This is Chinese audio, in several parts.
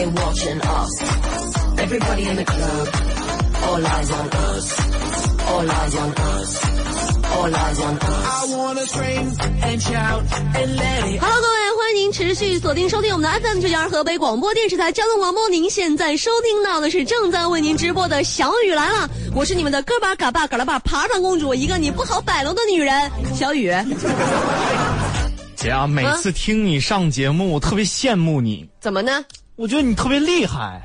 They watching us. Everybody in the club. All eyes on us. All eyes on us. All eyes on us. I wanna scream and shout and let it Hello，各位，欢迎您持续锁定收听我们的 FM 九九二河北广播电视台交通广播。您现在收听到的是正在为您直播的小雨来了，我是你们的哥巴嘎巴嘎拉巴爬上公主，一个你不好摆弄的女人，小雨。姐啊，每次听你上节目，我特别羡慕你，怎么呢？我觉得你特别厉害，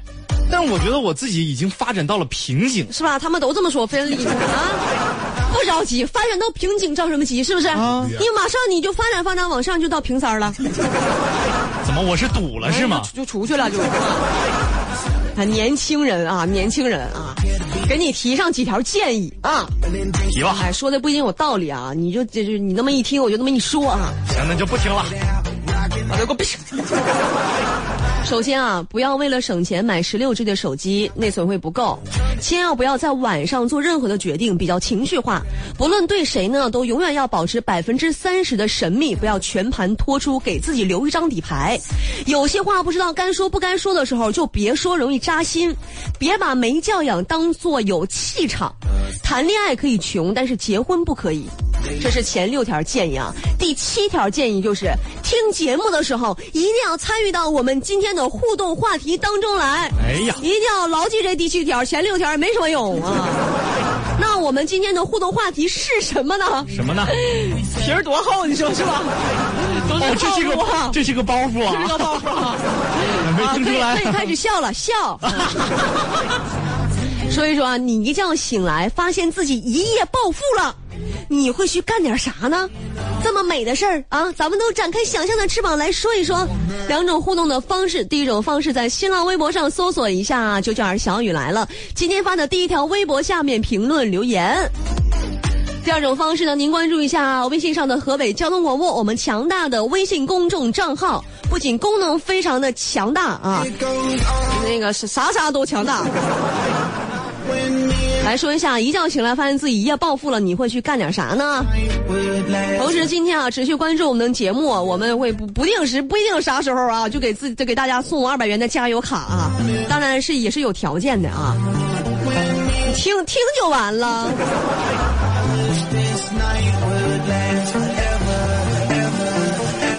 但是我觉得我自己已经发展到了瓶颈。是吧？他们都这么说，非常厉害啊！不着急，发展到瓶颈着什么急？是不是？啊你马上你就发展发展往上就到瓶三儿了，怎么我是堵了是吗？就就出去了就。啊，年轻人啊，年轻人啊，给你提上几条建议啊！提吧，哎，说的不一定有道理啊，你就这就你那么一听，我就那么一说啊，行，那就不听了。我就给我闭上。首先啊，不要为了省钱买十六 G 的手机，内存会不够。千万不要在晚上做任何的决定，比较情绪化。不论对谁呢，都永远要保持百分之三十的神秘，不要全盘托出，给自己留一张底牌。有些话不知道该说不该说的时候，就别说，容易扎心。别把没教养当做有气场。谈恋爱可以穷，但是结婚不可以。这是前六条建议啊。第七条建议就是，听节目的时候一定要参与到我们今天的互动话题当中来。哎呀一定要牢记这第七条，前六条也没什么用啊。那我们今天的互动话题是什么呢？什么呢？皮儿多厚，你说是吧？都哦，这是套路啊个这是个包袱这是个啊，包袱啊。没听出来可以可以开始笑了，笑。所以说啊，你一觉醒来，发现自己一夜暴富了，你会去干点啥呢？这么美的事儿啊，咱们都展开想象的翅膀来说一说。两种互动的方式，第一种方式在新浪微博上搜索一下“就叫小雨来了”，今天发的第一条微博下面评论留言。第二种方式呢，您关注一下微信上的河北交通广播，我们强大的微信公众账号，不仅功能非常的强大啊，那个是啥啥都强大。来说一下，一觉醒来发现自己一夜暴富了，你会去干点啥呢？同时，今天啊，持续关注我们的节目，我们会不不定时不一定啥时候啊，就给自就给大家送二百元的加油卡啊，当然是也是有条件的啊，听听就完了。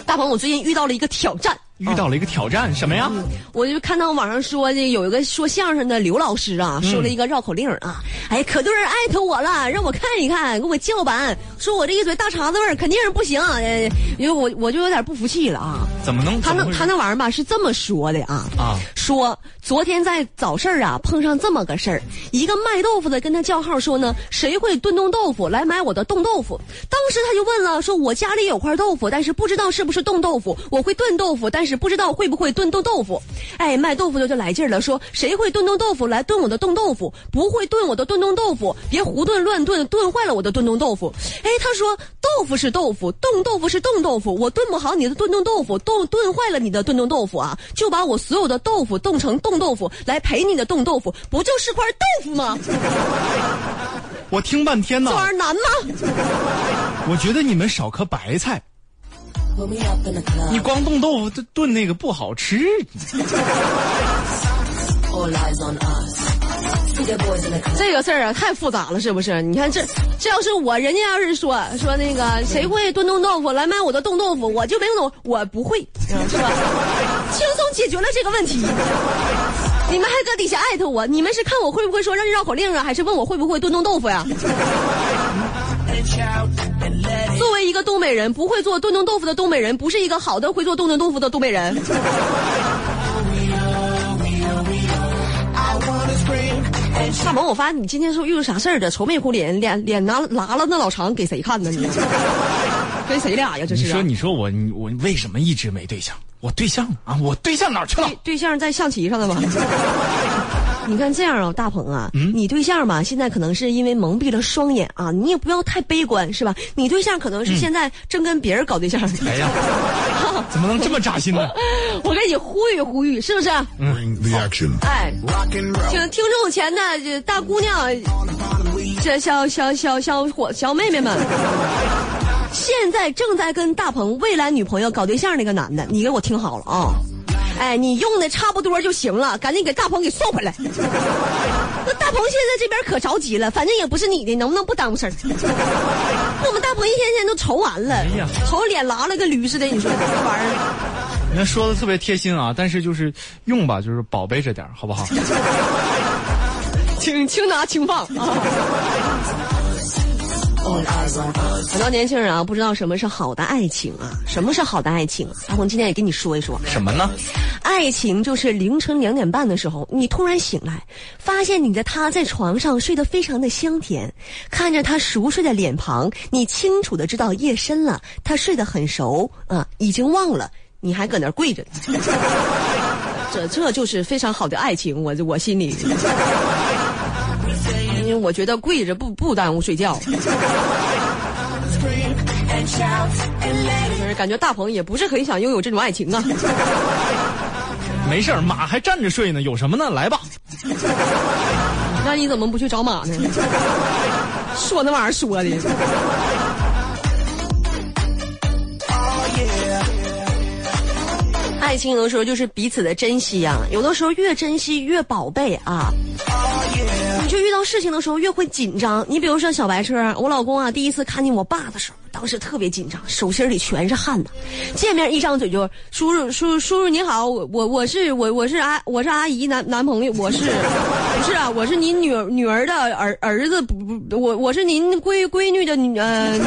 大鹏，我最近遇到了一个挑战。遇到了一个挑战，什么呀？我就看到网上说，的有一个说相声的刘老师啊，说了一个绕口令啊，哎，可多人艾特我了，让我看一看，给我叫板，说我这一嘴大碴子味儿肯定是不行，呃，因为我我就有点不服气了啊。怎么能？他那他那玩意儿吧是这么说的啊啊说昨天在早市儿啊碰上这么个事儿，一个卖豆腐的跟他叫号说呢，谁会炖冻豆腐来买我的冻豆腐？当时他就问了，说我家里有块豆腐，但是不知道是不是冻豆腐，我会炖豆腐，但是不知道会不会炖冻豆腐。哎，卖豆腐的就来劲儿了，说谁会炖冻豆腐来炖我的冻豆腐？不会炖我的炖冻豆腐，别胡炖乱炖，炖坏了我的炖冻豆腐。哎，他说豆腐是豆腐，冻豆腐是冻豆腐，我炖不好你的炖冻豆腐，冻炖坏了你的炖冻豆腐啊，就把我所有的豆腐冻成冻豆腐来赔你的冻豆腐，不就是块豆腐吗？我听半天呢这，玩意儿难吗？我觉得你们少颗白菜，你光冻豆腐炖炖那个不好吃。这个事儿啊，太复杂了，是不是？你看这，这要是我，人家要是说说那个谁会炖冻豆腐来买我的冻豆腐，我就没有，我不会，是吧？轻松解决了这个问题。你们还搁底下艾特我，你们是看我会不会说让绕口令啊，还是问我会不会炖冻豆腐呀个东北人，不会做炖冻豆腐的东北人，不是一个好的会做炖冻豆腐的东北人。大萌，我发现你今天是不是遇到啥事儿的？愁眉苦脸，脸脸拿拉了那老长，给谁看呢？你 跟谁俩呀？这是、啊？你说，你说我你我为什么一直没对象？我对象啊，我对象哪儿去了？对对象在象棋上的吗？你看这样啊，大鹏啊，你对象吧，现在可能是因为蒙蔽了双眼啊，你也不要太悲观，是吧？你对象可能是现在正跟别人搞对象。哎呀，怎么能这么扎心呢？我给你呼吁呼吁，是不是 action. 哎.请听众前的这大姑娘、这小小小小伙小妹妹们，现在正在跟大鹏未来女朋友搞对象那个男的，你给我听好了啊！哎，你用的差不多就行了，赶紧给大鹏给送回来。那大鹏现在这边可着急了，反正也不是你的，能不能不耽误事儿？我们大鹏一天天都愁完了，呀愁脸拉了个驴似的，你说这玩意儿？人家说的特别贴心啊，但是就是用吧，就是宝贝着点儿好不好？轻轻拿轻放啊！很多年轻人啊，不知道什么是好的爱情啊，什么是好的爱情？阿红今天也跟你说一说，什么呢？爱情就是凌晨两点半的时候，你突然醒来，发现你的他在床上睡得非常的香甜，看着他熟睡的脸庞，你清楚的知道夜深了，他睡得很熟啊，已经忘了你还搁那跪着。这这就是非常好的爱情，我我心里，我觉得跪着不不耽误睡觉。就是感觉大鹏也不是很想拥有这种爱情啊。没事儿，马还站着睡呢，有什么呢？来吧，那你怎么不去找马呢？说那玩意儿说的。爱情有的时候就是彼此的珍惜呀、有的时候越珍惜越宝贝啊。你就遇到事情的时候越会紧张。你比如说小白车，我老公啊，第一次看见我爸的时候，当时特别紧张，手心里全是汗呐。见面一张嘴就叔叔叔叔叔你好，我我我是我我是阿我是阿姨男男朋友，我是不是啊？我是您女儿女儿的儿儿子，不不，我我是您闺闺女的女呃，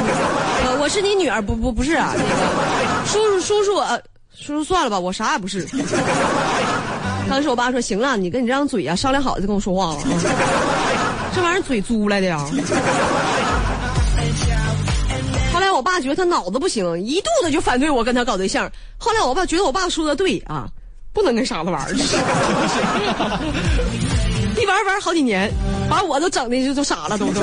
我是您女儿，不不不是啊，那个叔叔叔叔呃叔叔算了吧，我啥也不是。当时我爸说：“行了，你跟你这张嘴啊，商量好再跟我说话了。这玩意儿嘴租来的呀。”后来我爸觉得他脑子不行，一肚子就反对我跟他搞对象。后来我爸觉得我爸说的对啊，不能跟傻子玩儿。一玩玩好几年，把我都整的就都傻了，都都。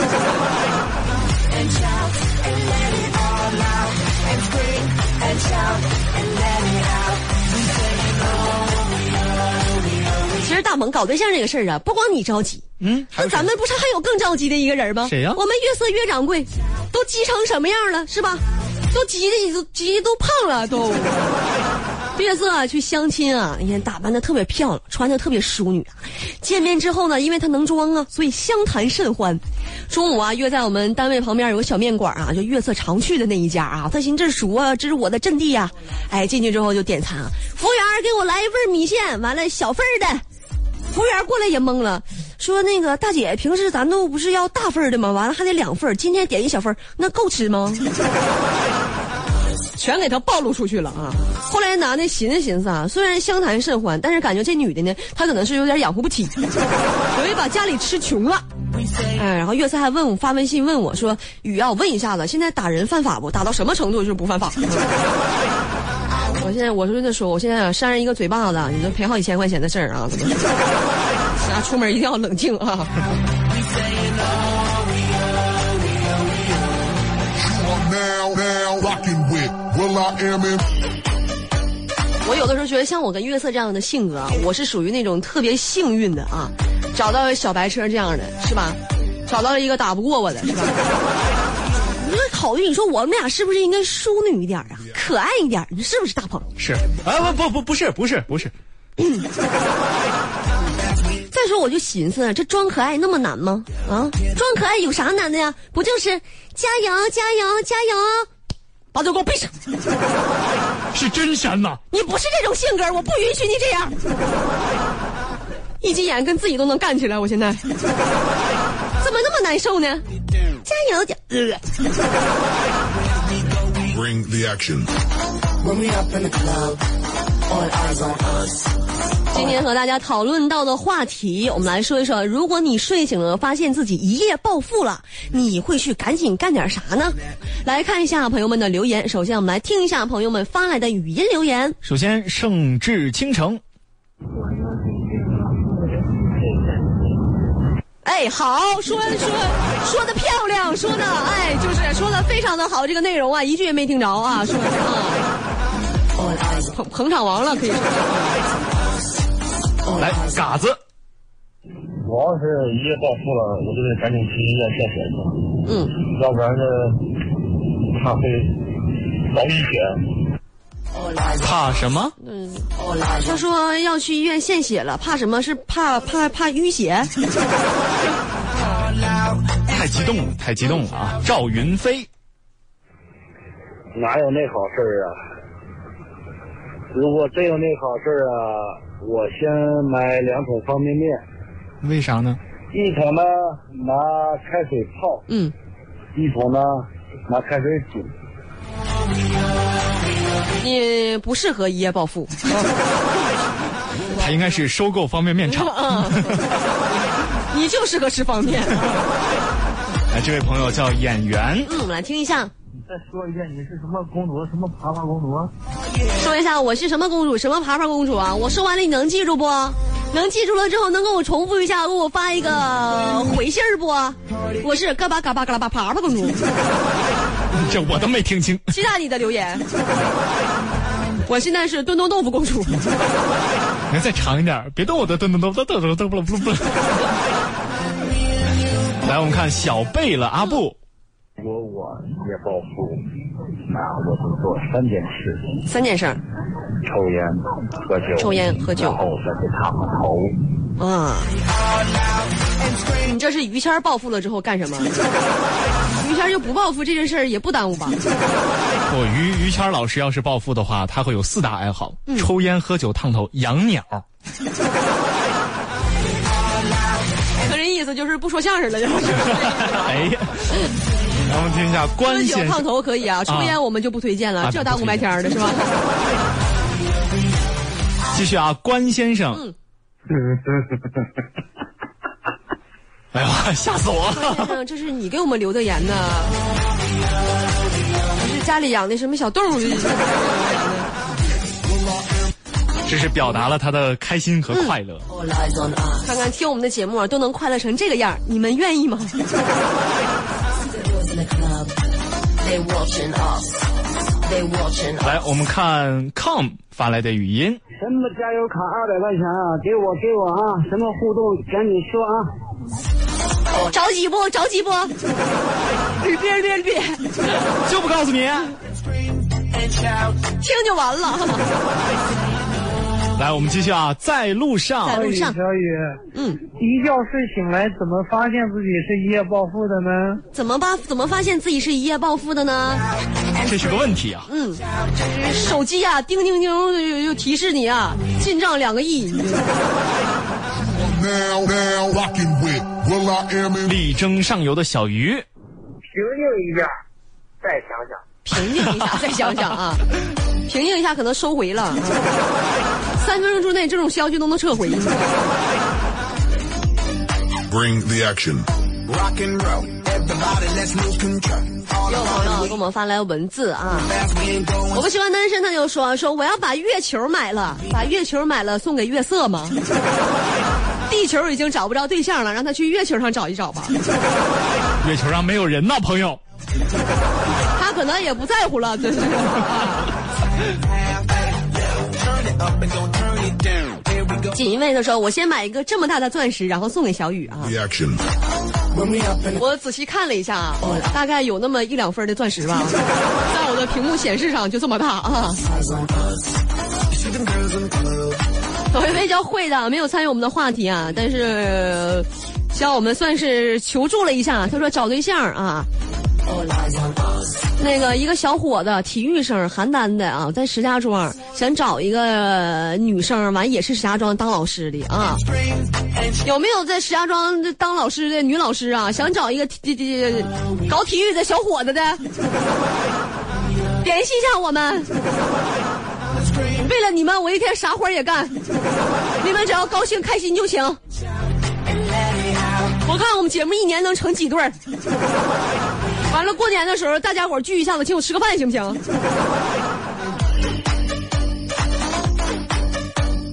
其实大鹏搞对象这个事儿啊，不光你着急，嗯，那咱们不是还有更着急的一个人吗？谁呀我们月色月掌柜，都急成什么样了，是吧？都急的都急都胖了都。月色，去相亲啊，你看打扮的特别漂亮，穿的特别淑女啊。见面之后呢，因为她能装啊，所以相谈甚欢。中午啊，约在我们单位旁边有个小面馆啊，就月色常去的那一家啊。他寻思这熟啊，这是我的阵地呀、哎，进去之后就点餐啊，服务员给我来一份米线，完了小份的。服务员过来也懵了，说那个大姐，平时咱都不是要大份的吗？完了还得两份，今天点一小份，那够吃吗？全给他暴露出去了啊！后来男的寻思寻思啊，虽然相谈甚欢，但是感觉这女的呢，她可能是有点养活不起，所以把家里吃穷了。哎，然后月色还问我发微信问我说：“雨啊，我问一下子，现在打人犯法不？打到什么程度就是不犯法？” 我现在我是在说，我现在扇人一个嘴巴子，你就赔好几千块钱的事儿啊！大家 出门一定要冷静啊！我有的时候觉得像我跟月色这样的性格啊，我是属于那种特别幸运的啊，找到小白车这样的，是吧？找到了一个打不过我的，是吧？你说考虑，你说我们俩是不是应该淑女一点啊，可爱一点？你是不是大鹏？是啊，不不不不是不是不是，再说我就寻思，这装可爱那么难吗？啊，装可爱有啥难的呀？不就是加油加油加油？把嘴给我闭上！是真山呐！你不是这种性格，我不允许你这样。一急眼跟自己都能干起来，我现在怎么那么难受呢？加油点呃，Bring the action. When we up in the club, all eyes on us. 今天和大家讨论到的话题，我们来说一说，如果你睡醒了发现自己一夜暴富了，你会去赶紧干点啥呢？来看一下朋友们的留言。首先，我们来听一下朋友们发来的语音留言。首先，盛至倾城，哎，好，说说说的漂亮，说的哎，就是说的非常的好，这个内容啊，一句也没听着啊，说的啊，捧捧场王了，可以说。来嘎子，我要是一夜暴富了，我就得赶紧去医院见血去，嗯，要不然这怕会遭一血。怕什么？嗯他说要去医院献血了，怕什么？是怕怕怕淤血？太激动了，太激动了啊！赵云飞，哪有那好事儿啊？如果真有那好事儿啊，我先买两桶方便面，为啥呢？一桶呢拿开水泡，嗯，一桶呢拿开水煮。你不适合一夜暴富。他应该是收购方便面厂。嗯，你就适合吃方便。哎，这位朋友叫演员，嗯，我们来听一下，再说一遍，你是什么公主？什么爬爬公主？说一下我是什么公主，什么爬爬公主啊？我说完了，你能记住不？能记住了之后，能跟我重复一下，给我发一个回信儿不？我是嘎巴嘎巴嘎拉巴爬爬公主，这我都没听清。期待你的留言。我现在是炖炖豆腐公主，能再长一点，别动我的噔噔噔噔噔噔噔噔噔。来，我们看小贝了阿布，如果我一夜暴富，那我就做三件事：三件事儿。抽烟、喝酒，抽烟喝酒然后再去烫个头。嗯，你这是于谦儿暴富了之后干什么？于谦儿就不暴富这件事儿也不耽误吧？我于于谦老师要是暴富的话，他会有四大爱好：抽烟、喝酒、烫头、养鸟。可这意思就是不说相声了，就是。哎呀，咱们听一下关喝酒先生，烫头可以啊，抽烟我们就不推荐了，啊这大雾霾天儿的是吧？继续啊，关先生。嗯 哎呀，吓死我了！先生，这是你给我们留的言呢，这是家里养的什么小动物？这是表达了他的开心和快乐。看看听我们的节目啊都能快乐成这个样儿，你们愿意吗？They watching us. They watching us. 来，我们看 com 发来的语音。什么加油卡二百块钱啊？给我给我啊！什么互动赶紧说啊！着急不？着急不？别别别别，就不告诉你。听就完了。来，我们继续啊，在路上。在路上，小雨，嗯，一觉睡醒来，怎么发现自己是一夜暴富的呢？怎么发怎么发现自己是一夜暴富的呢？这是个问题啊。嗯，手机啊、叮叮叮就就提示你啊，进账两个亿。力争上游的小鱼，平静一下，再想想。平静一下，再想想啊，平静一下可能收回了，啊 三分钟之内这种消息都能撤回。Bring the action. 有朋友给我们发来文字啊，我不喜欢单身，他就说说我要把月球买了，把月球买了送给月色吗？地球已经找不着对象了，让他去月球上找一找吧。月球上没有人呐，朋友。他可能也不在乎了，真是。锦衣卫的说：“我先买一个这么大的钻石，然后送给小雨啊。The action. ”我仔细看了一下啊，大概有那么一两分的钻石吧，在我的屏幕显示上就这么大啊。有一位叫会的没有参与我们的话题啊，但是向我们算是求助了一下，他说找对象啊，那个一个小伙子，体育生，邯郸的啊，在石家庄想找一个女生，完也是石家庄当老师的啊。有没有在石家庄当老师的女老师啊？想找一个体体搞体育的小伙子的，联系一下我们。为了你们，我一天啥活也干。你们只要高兴开心就行。我看我们节目一年能成几对儿。完了，过年的时候大家伙聚一下子，请我吃个饭，行不行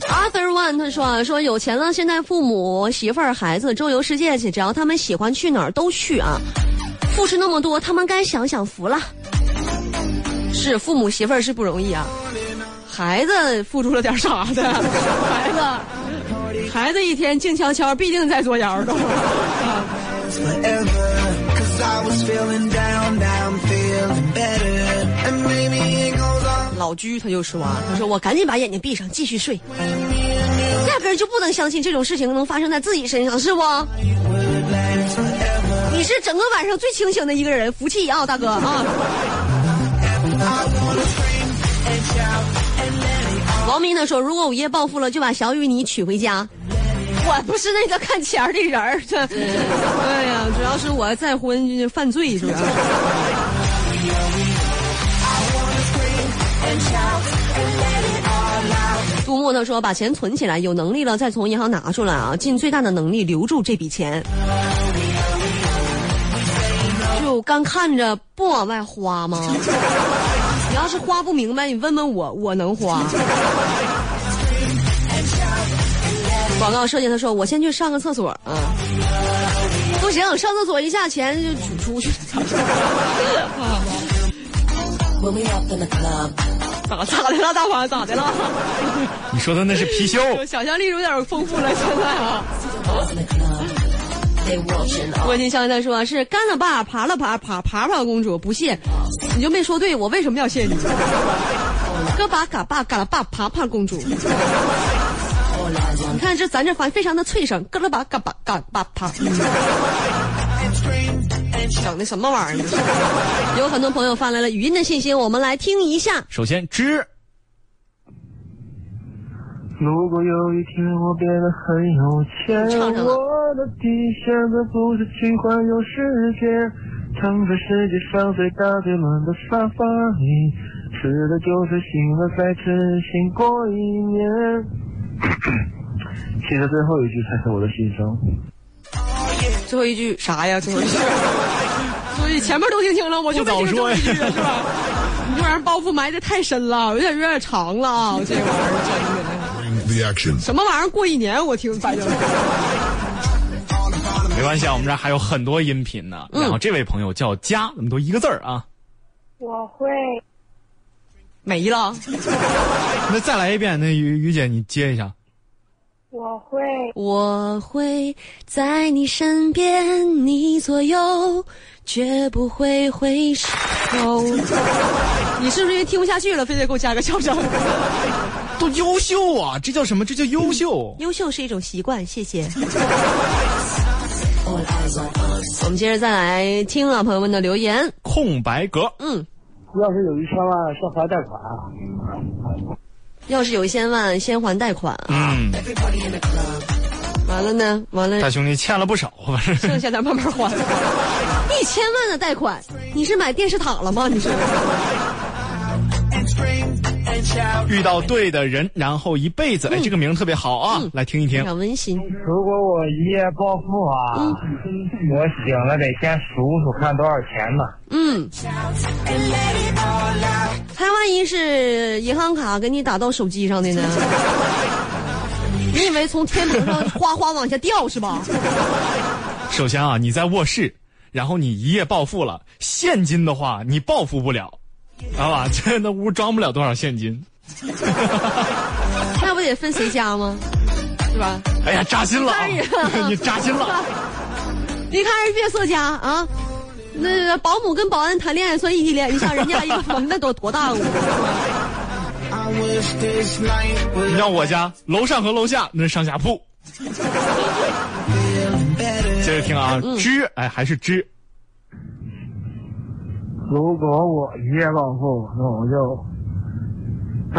？Arthur One 他说啊，说有钱了，现在父母、媳妇儿、孩子周游世界去，只要他们喜欢去哪儿都去啊。付出那么多，他们该享享福了。是父母媳妇儿是不容易啊，孩子付出了点啥的？孩子，孩子一天静悄悄，必定在作妖的。老居他就说啊，他说我赶紧把眼睛闭上，继续睡，压根就不能相信这种事情能发生在自己身上，是不？你是整个晚上最清醒的一个人，福气啊，大哥啊！王明呢说，如果午夜暴富了，就把小雨你娶回家。我不是那个看钱儿的人儿，这，哎呀，主要是我再婚犯罪，是不是？杜牧他说：“把钱存起来，有能力了再从银行拿出来啊，尽最大的能力留住这笔钱。就干看着不往外花吗？你要是花不明白，你问问我，我能花。”广告设计他说：“我先去上个厕所啊，不行，上厕所一下钱就取出去。咋咋的了，大华咋的了？你说的那是貔貅，想象力有点丰富了，现在啊。我听肖他说是干了吧，爬了爬，爬爬爬公主不谢，你就没说对，我为什么要谢你？哥巴嘎巴嘎了巴爬爬公主看这咱这反非常的脆声，咯啦吧嘎巴嘎巴啪。整的什么玩意儿？有很多朋友发来了语音的信息，我们来听一下。首先知如果有一天我变得很有钱，我的底线可不是去环游世界，躺在世界上最大最暖的沙发里，吃的就是醒了再吃，醒过一年。其实最后一句才是我的心声。最后一句啥呀？最后一句，所以前面都听清了，我就没听最后一句是吧？你这玩意儿包袱埋的太深了，有点有点长了啊！这玩意儿真的，the action. 什么玩意儿过一年？我听反正没关系啊，我们这儿还有很多音频呢。然后这位朋友叫佳，那么多一个字儿啊。我会没了。那再来一遍，那于于姐你接一下。我会我会在你身边，你左右，绝不会回首。你是不是因为听不下去了，非得给我加个笑声？都优秀啊！这叫什么？这叫优秀。优秀是一种习惯，谢谢。我们接着再来听啊，朋友们的留言。空白格，嗯，要是有一千万，先还贷款啊。要是有一千万，先还贷款啊。嗯，完了呢，完了大兄弟欠了不少，剩下的慢慢还。一千万的贷款，你是买电视塔了吗？你是？遇到对的人，然后一辈子，哎，这个名儿特别好啊，来听一听非。常温馨。如果我一夜暴富啊，我醒了得先数数看多少钱呢？嗯，他万一是银行卡给你打到手机上的呢？你以为从天棚上哗哗往下掉是吧？首先啊，你在卧室，然后你一夜暴富了，现金的话你暴富不了，知道吧？这那屋装不了多少现金。那不得分谁家吗？是吧？哎呀，扎心了！你扎心了。你看人别色家啊，那保姆跟保安谈恋爱算异地恋，你想人家一个房那多多大个屋？你像我家楼上和楼下那是上下铺。接着听啊，知哎还是知，如果我一夜暴富，那我就，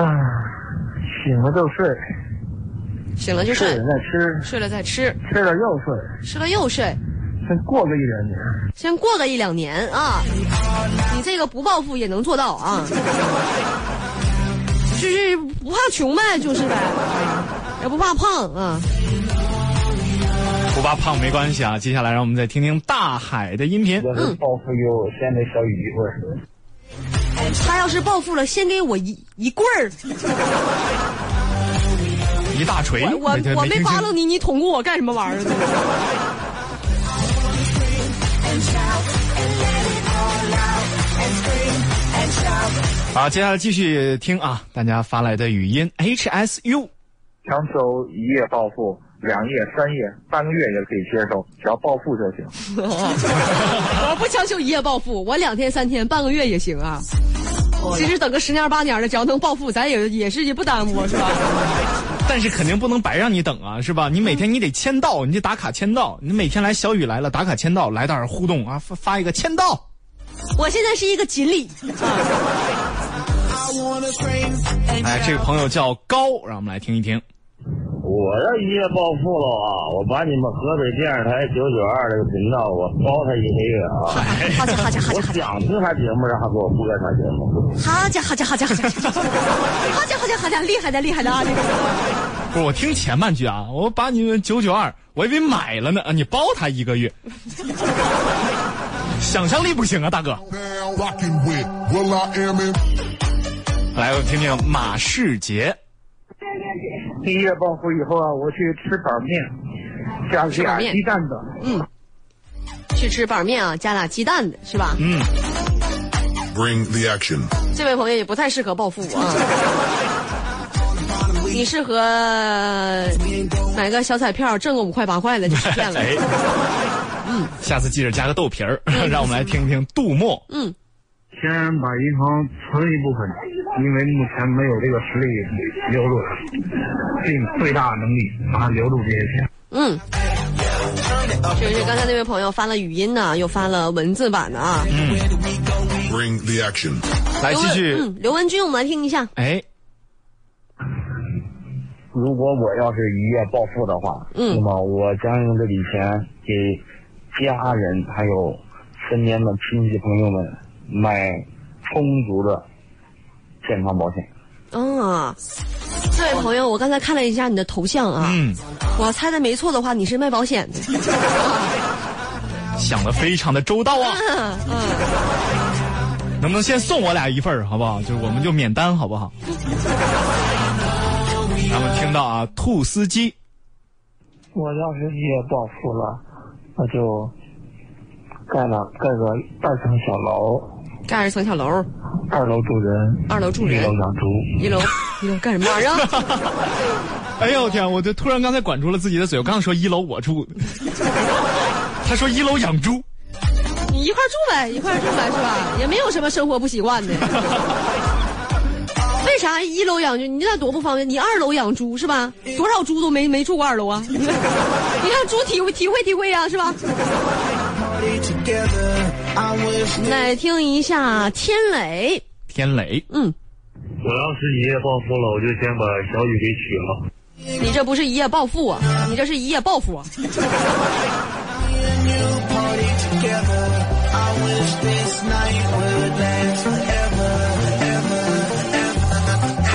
啊，醒了就睡，醒了就睡。睡了，再吃，睡了再吃，吃了又睡，吃了又睡，先过个一两年。先过个一两年啊，你这个不暴富也能做到啊，就是不怕穷呗，就是呗，也不怕胖啊。不怕胖没关系啊。接下来让我们再听听大海的音频。要是暴富有先给小雨一棍儿。他要是暴富了，先给我一一棍儿，一大锤，我我没我没扒拉你，你捅咕我干什么玩意儿？好，接下来继续听啊，大家发来的语音 HSU。强求一夜暴富，两夜、三夜、半个月也可以接受，只要暴富就行。我不强求一夜暴富，我两天、三天、半个月也行啊。其实等个十年八年的，只要能暴富，咱也也是也不耽误，是吧？但是肯定不能白让你等啊，是吧？你每天你得签到，你得打卡签到。你每天来小雨来了，打卡签到，来点儿互动啊，发发一个签到。我现在是一个锦鲤，哎，这个朋友叫高，让我们来听一听。我要一夜暴富了啊！我把你们河北电视台九九二这个频道，我包他一个月啊！好家好家好我家好家，想听他节目，让他给我播他节目。好家好家好家好家，好家好家好家，厉害的厉害的啊！这个不是我听前半句啊，我把你们九九二，我以为买了呢啊，你包他一个月，想象力不行啊，大哥。来，我听听马世杰。一夜暴富以后啊，我去吃板面，加俩鸡蛋的。嗯去吃板面啊，加俩鸡蛋的是吧？嗯，Bring the action. 这位朋友也不太适合暴富啊。你适合买个小彩票，挣个五块八块的就实现了。哎，嗯，下次记着加个豆皮儿，让我们来听听杜牧。嗯，先把银行存一部分，因为目前没有这个实力留住它，尽最大能力把它留住这些钱。嗯，就是刚才那位朋友发了语音呢，又发了文字版的啊。Bring the action. 来继续，嗯，刘文军，我们来听一下。哎，如果我要是一夜暴富的话，嗯那么我将用这笔钱给家人还有身边的亲戚朋友们买充足的健康保险。啊，这位朋友，我刚才看了一下你的头像啊，嗯，我猜的没错的话，你是卖保险的。想的非常的周到啊。嗯嗯，能不能先送我俩一份儿，好不好？就是我们就免单，好不好？咱们听到啊，兔司机，我要是一夜暴富了，那就盖了盖个二层小楼，盖二层小楼，二楼住人，二楼住人一楼养猪。一楼一楼干什么玩意儿啊？哎呦我天！我就突然刚才管住了自己的嘴，我刚说一楼我住，他说一楼养猪，你一块住呗，一块住呗，是吧？也没有什么生活不习惯的。为啥一楼养猪？你那多不方便。你二楼养猪是吧？多少猪都没没住过二楼啊！你让猪体会体会体会呀、是吧？来听一下天磊，天磊，嗯，我要是一夜暴富了，我就先把小雨给娶了。你这不是一夜暴富啊，你这是一夜暴富啊！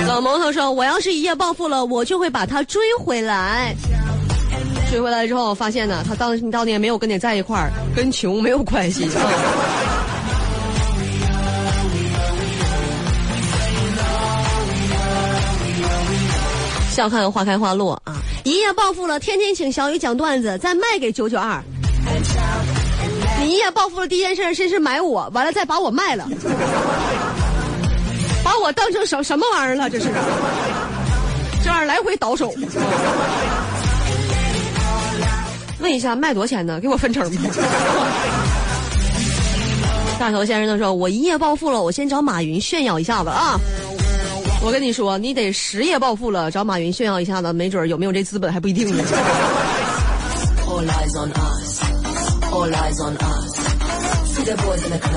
老蒙头说：“我要是一夜暴富了，我就会把他追回来。追回来之后，发现呢，他当当年没有跟你在一块儿，跟穷没有关系啊。笑看花开花落啊！一夜暴富了，天天请小雨讲段子，再卖给九九二。你一夜暴富了，第一件事先是买我，完了再把我卖了。”把我当成什什么玩意儿了？这是，这玩意儿来回倒手。问一下卖多少钱呢？给我分成吧。大头先生他说：“我一夜暴富了，我先找马云炫耀一下子啊！我跟你说，你得十夜暴富了，找马云炫耀一下子，没准有没有这资本还不一定呢。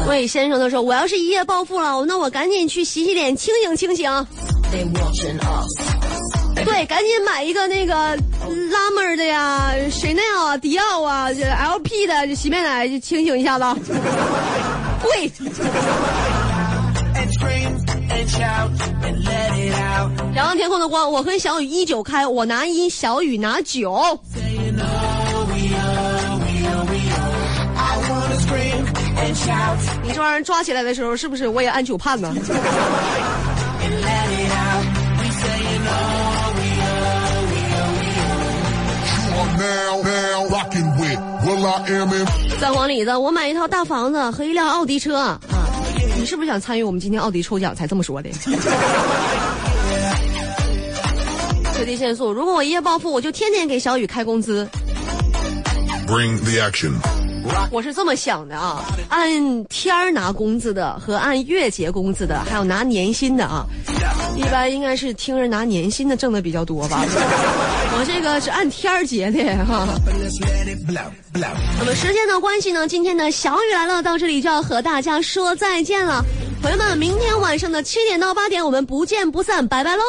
魏先生他说：“我要是一夜暴富了，那我赶紧去洗洗脸，清醒清醒。对，赶紧买一个那个拉妹儿的呀，Chanel 啊、迪奥啊、这 LP 的洗面奶，就清醒一下子。贵。and scream and shout and let it out. 仰望天空的光，我和小雨一九开，我拿一，小雨拿九。你这玩意儿抓起来的时候，是不是我也按九判呢？三黄李子，我买一套大房子和一辆奥迪车啊！你是不是想参与我们今天奥迪抽奖才这么说的？最低限速，如果我一夜暴富，我就天天给小雨开工资。Bring the action. 我是这么想的啊，按天儿拿工资的和按月结工资的，还有拿年薪的啊，一般应该是听人拿年薪的挣的比较多吧。我这个是按天儿结的哈。那么时间的关系呢，今天的小雨来了到这里就要和大家说再见了，朋友们，明天晚上的七点到八点我们不见不散，拜拜喽。